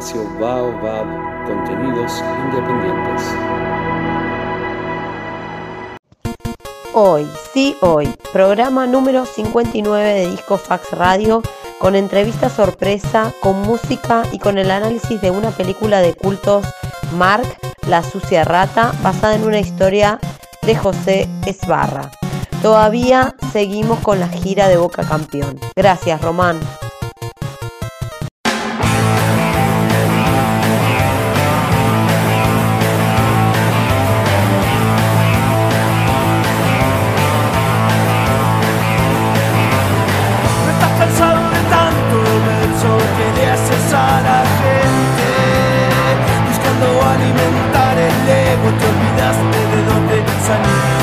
Baobab Contenidos Independientes. Hoy, sí, hoy, programa número 59 de Disco Fax Radio con entrevista sorpresa, con música y con el análisis de una película de cultos, Mark, La sucia rata, basada en una historia de José Esbarra. Todavía seguimos con la gira de Boca Campeón. Gracias, Román. alimentar el ego, te olvidaste de dónde salir.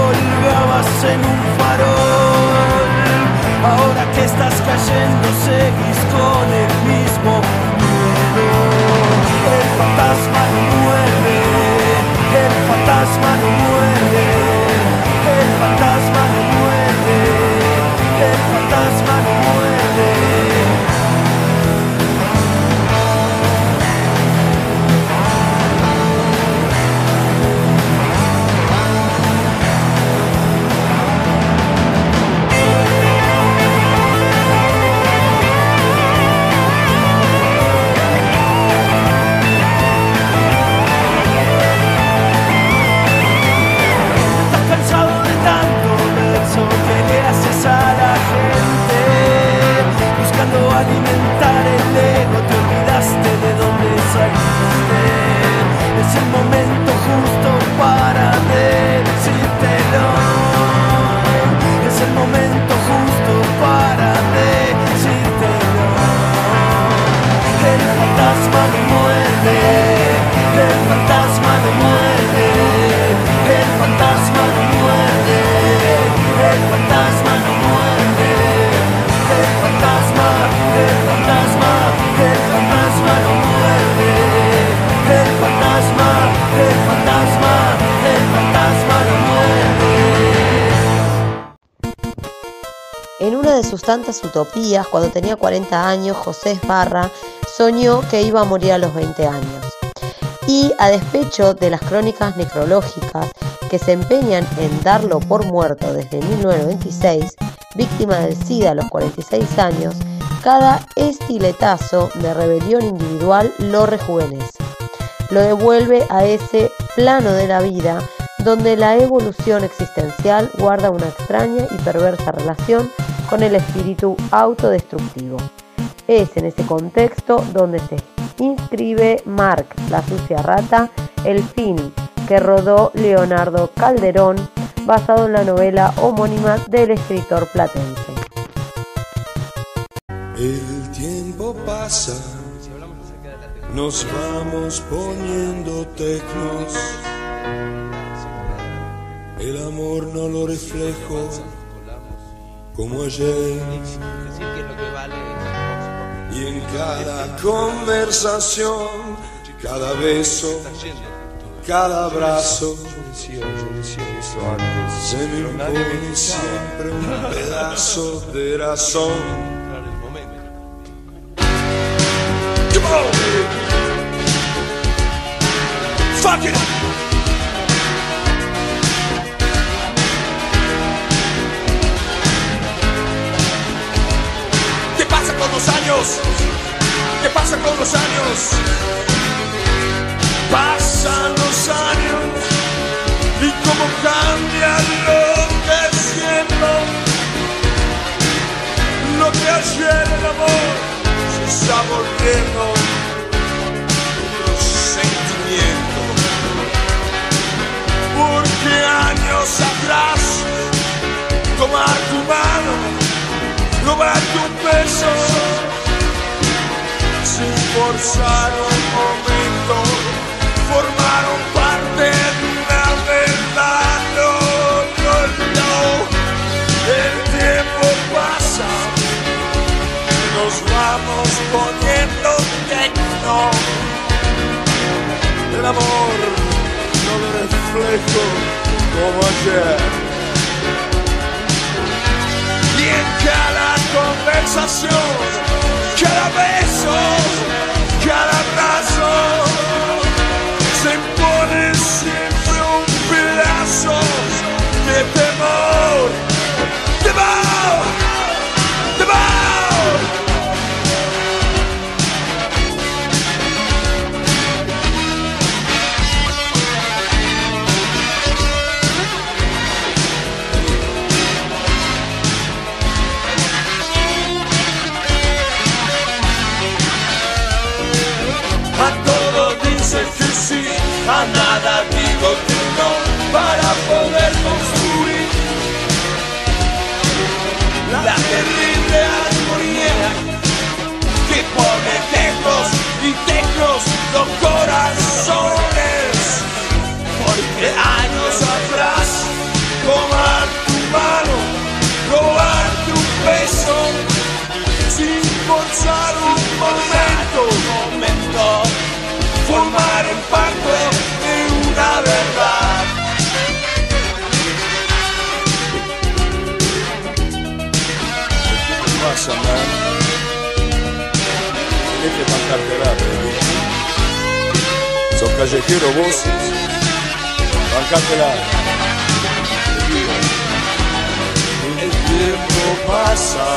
colgabas en un farol. Ahora que estás cayendo, seguís con el mismo miedo. El fantasma no muere, el fantasma no muere. Tantas utopías, cuando tenía 40 años, José Esbarra soñó que iba a morir a los 20 años. Y a despecho de las crónicas necrológicas que se empeñan en darlo por muerto desde 1926, víctima del SIDA a los 46 años, cada estiletazo de rebelión individual lo rejuvenece. Lo devuelve a ese plano de la vida donde la evolución existencial guarda una extraña y perversa relación con el espíritu autodestructivo. Es en ese contexto donde se inscribe Mark, la sucia rata, el film que rodó Leonardo Calderón, basado en la novela homónima del escritor platense. El tiempo pasa, nos vamos poniendo tecnos. El amor no lo reflejo como ayer. Y en cada conversación, cada beso, cada abrazo, se me impone siempre un pedazo de razón. Fuck it! ¿Qué pasa con los años? Pasan los años y cómo cambia lo que siento. Lo que ayer el amor se está volviendo los sentimientos. Porque besos, sin forzar un momento, formaron parte de una verdad. No, no, no, el tiempo pasa, nos vamos poniendo tecno. El amor no lo reflejo como ayer. Y en cada conversación, cada beso, cada abrazo, a nada digo que no, para poder construir la terrible armonía que pone tecnos y tecnos los corazones. Callejero vos. Bancártela. El tiempo pasa.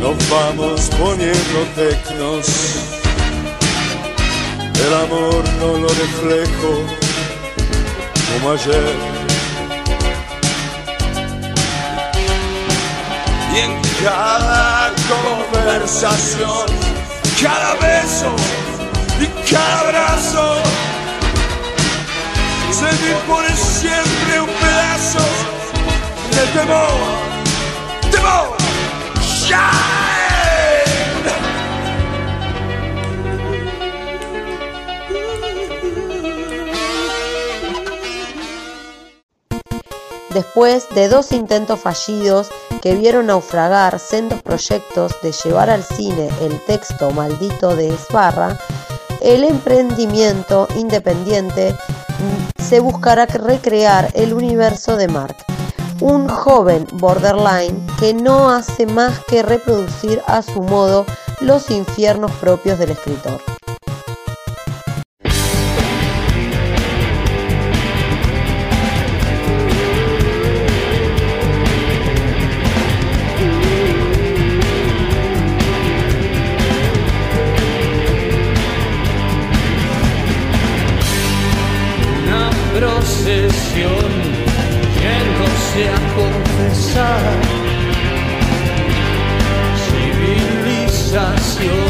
Nos vamos poniendo tecnos. El amor no lo reflejo como ayer. Y en cada conversación, cada beso cada abrazo, se siempre un pedazo de temor, temor, shine. Después de dos intentos fallidos que vieron naufragar sendos proyectos de llevar al cine el texto maldito de Esbarra, el emprendimiento independiente mm, se buscará recrear el universo de Mark, un joven borderline que no hace más que reproducir a su modo los infiernos propios del escritor. A confesar. Civilización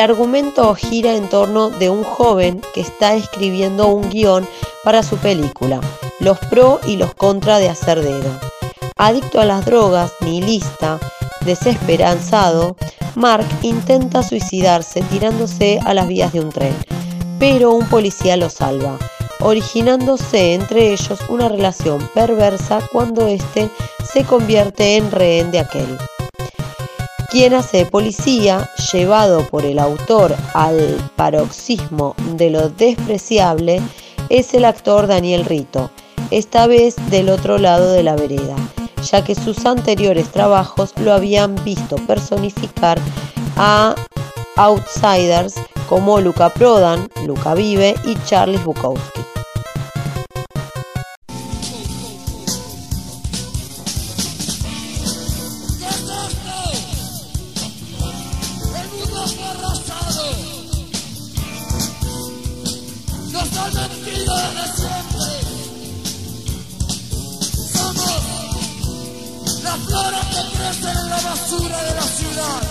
El argumento gira en torno de un joven que está escribiendo un guion para su película, los pro y los contra de hacer dedo. Adicto a las drogas, nihilista, desesperanzado, Mark intenta suicidarse tirándose a las vías de un tren, pero un policía lo salva, originándose entre ellos una relación perversa cuando éste se convierte en rehén de aquel. Quien hace policía, llevado por el autor al paroxismo de lo despreciable, es el actor Daniel Rito, esta vez del otro lado de la vereda, ya que sus anteriores trabajos lo habían visto personificar a outsiders como Luca Prodan, Luca Vive y Charles Bukowski. Somos la flora que crece en la basura de la ciudad.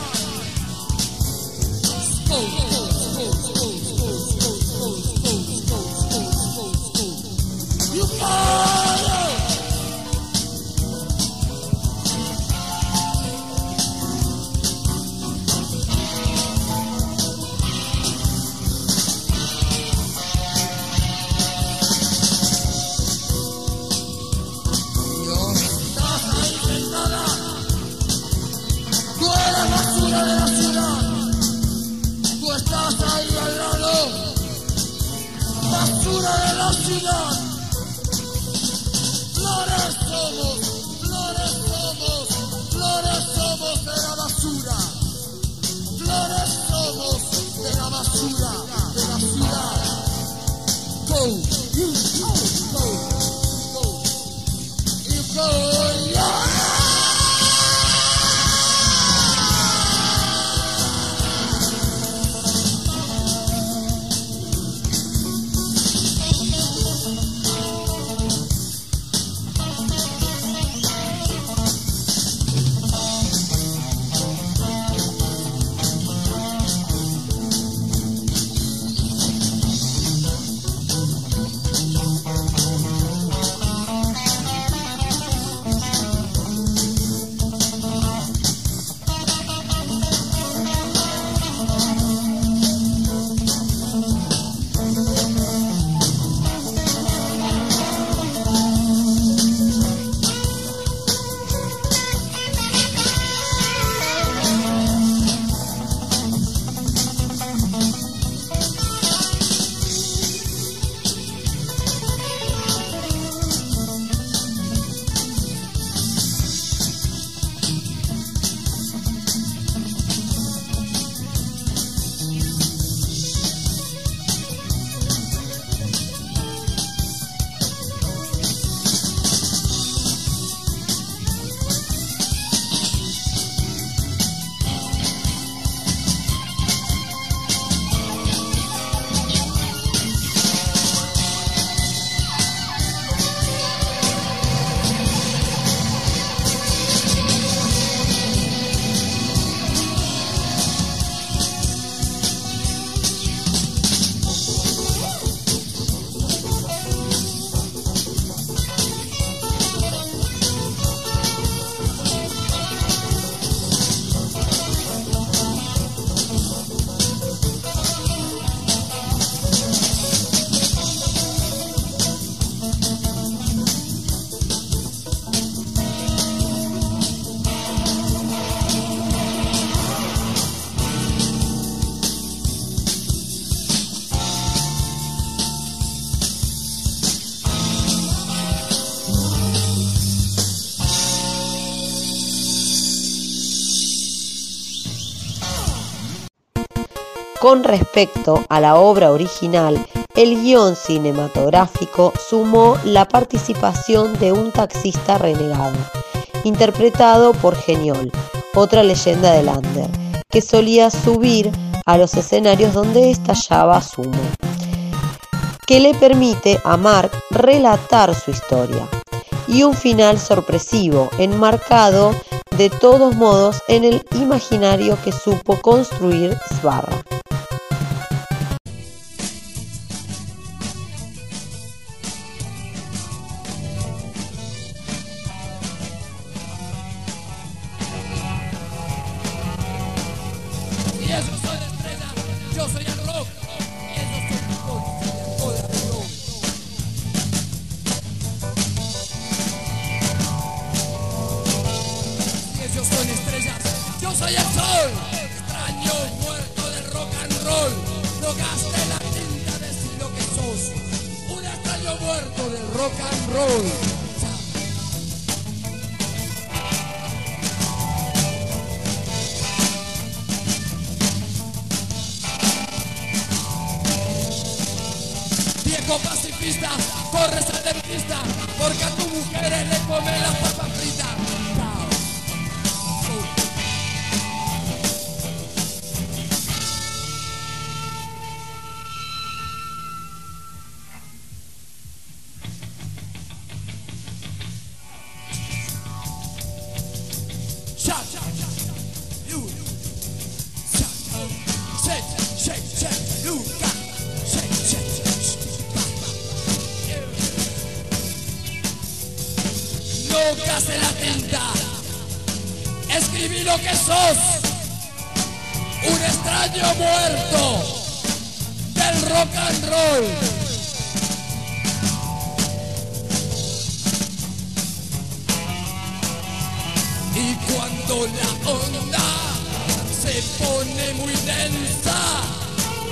you, Lord. Con respecto a la obra original, el guion cinematográfico sumó la participación de un taxista renegado, interpretado por Geniol, otra leyenda de Lander, que solía subir a los escenarios donde estallaba sumo, que le permite a Mark relatar su historia, y un final sorpresivo, enmarcado de todos modos en el imaginario que supo construir Sbarra.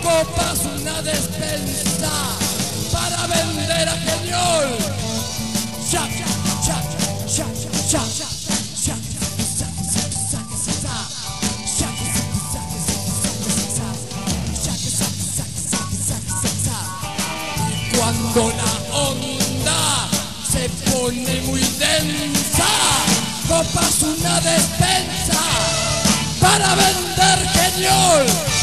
copas, una despensa para vender a señor. Cha. Cuando la onda se pone muy densa, copas una despensa para vender señor.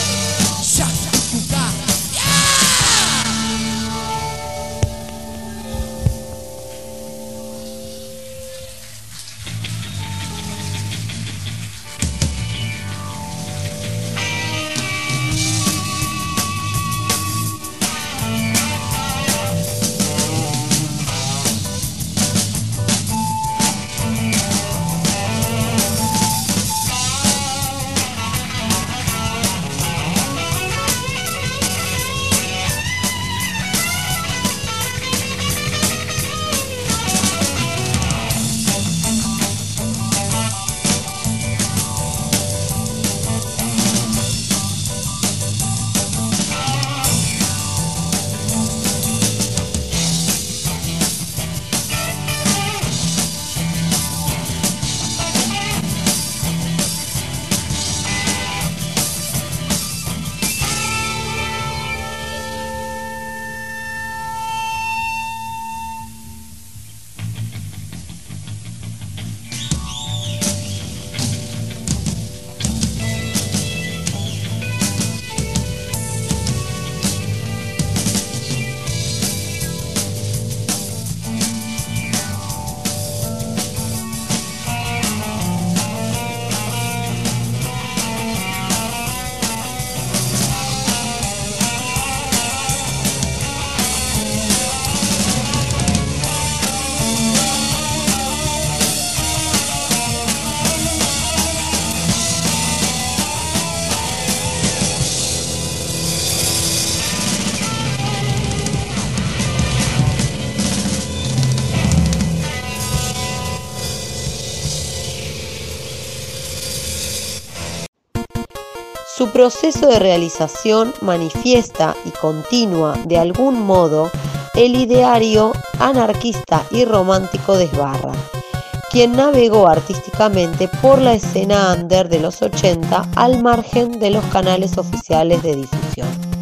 proceso de realización manifiesta y continua de algún modo el ideario anarquista y romántico de Esbarra, quien navegó artísticamente por la escena under de los 80 al margen de los canales oficiales de difusión.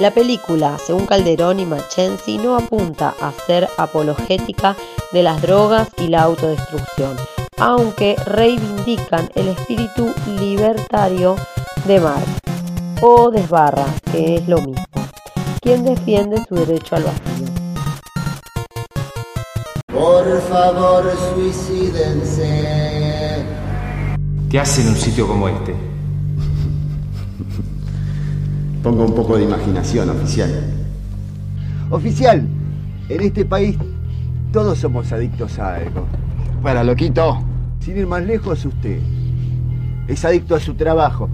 La película, según Calderón y Machensi, no apunta a ser apologética de las drogas y la autodestrucción, aunque reivindican el espíritu libertario de Marx, o desbarra, que es lo mismo, quien defiende su derecho al vacío. Por favor, suicídense. ¿Qué hace en un sitio como este? Ponga un poco de imaginación, oficial. Oficial, en este país todos somos adictos a algo. Para, loquito. Sin ir más lejos, usted es adicto a su trabajo.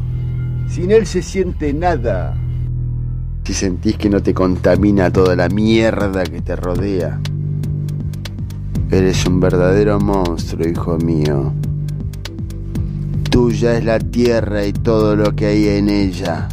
Sin él se siente nada. Si sentís que no te contamina toda la mierda que te rodea. Eres un verdadero monstruo, hijo mío. Tuya es la tierra y todo lo que hay en ella.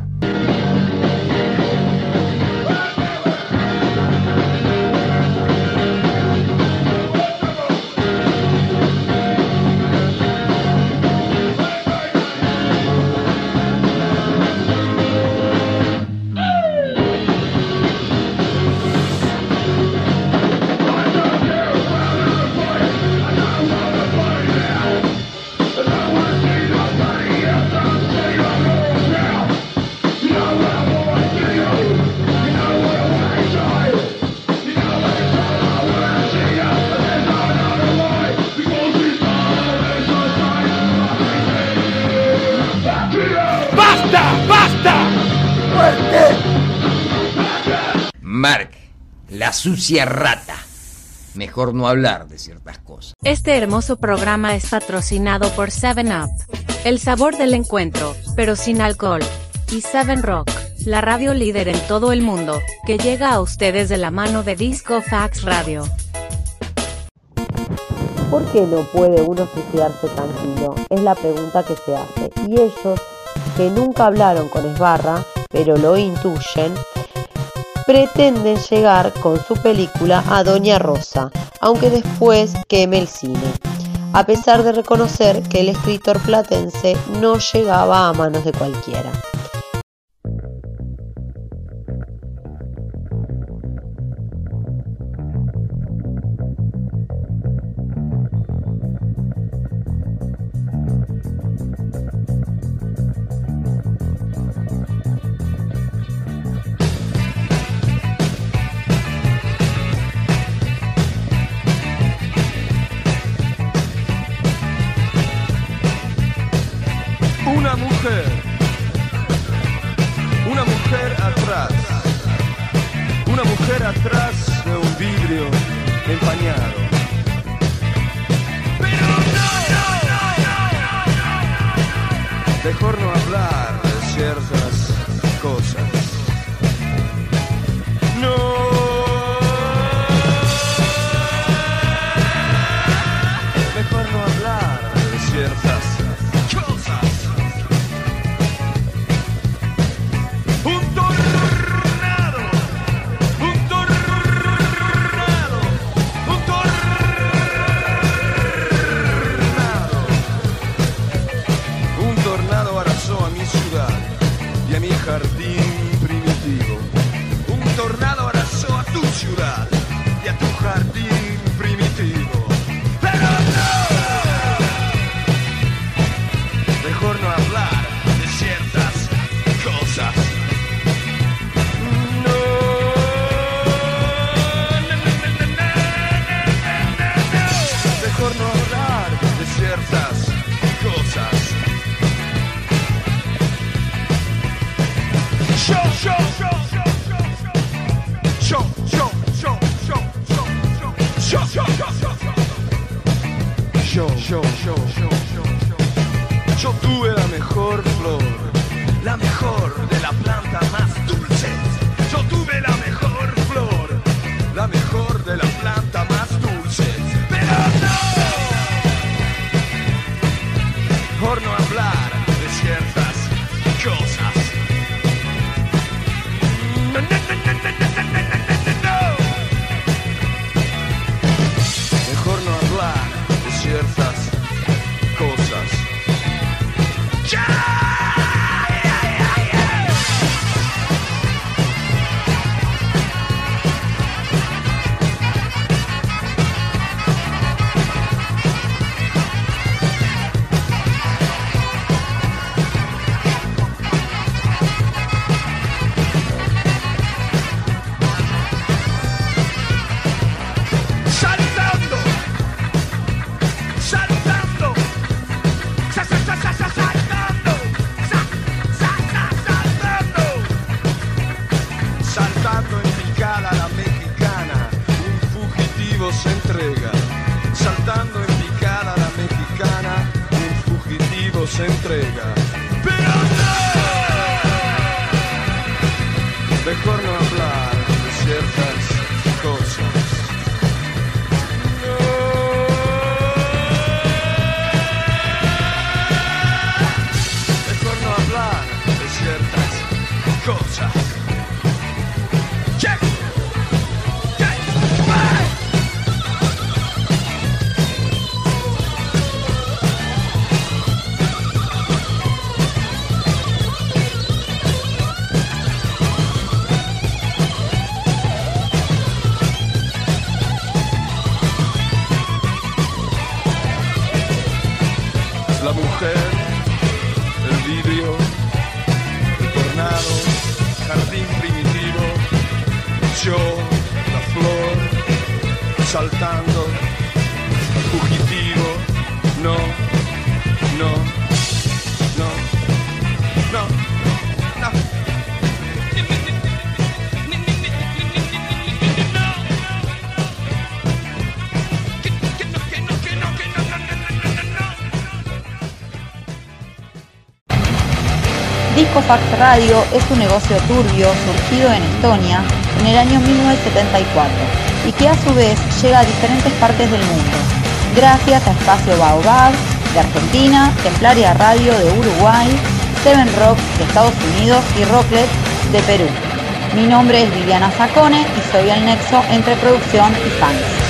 sucia rata. Mejor no hablar de ciertas cosas. Este hermoso programa es patrocinado por 7up, el sabor del encuentro, pero sin alcohol. Y 7 Rock, la radio líder en todo el mundo, que llega a ustedes de la mano de Disco Fax Radio. ¿Por qué no puede uno suicidarse tranquilo? Es la pregunta que se hace. Y ellos, que nunca hablaron con Esbarra, pero lo intuyen, pretenden llegar con su película a Doña Rosa, aunque después queme el cine, a pesar de reconocer que el escritor platense no llegaba a manos de cualquiera. Radio es un negocio turbio surgido en Estonia en el año 1974 y que a su vez llega a diferentes partes del mundo, gracias a Espacio Baobab de Argentina, Templaria Radio de Uruguay, Seven Rock de Estados Unidos y Rocklet de Perú. Mi nombre es Viviana Sacone y soy el nexo entre producción y fans.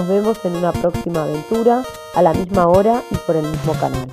Nos vemos en una próxima aventura a la misma hora y por el mismo canal.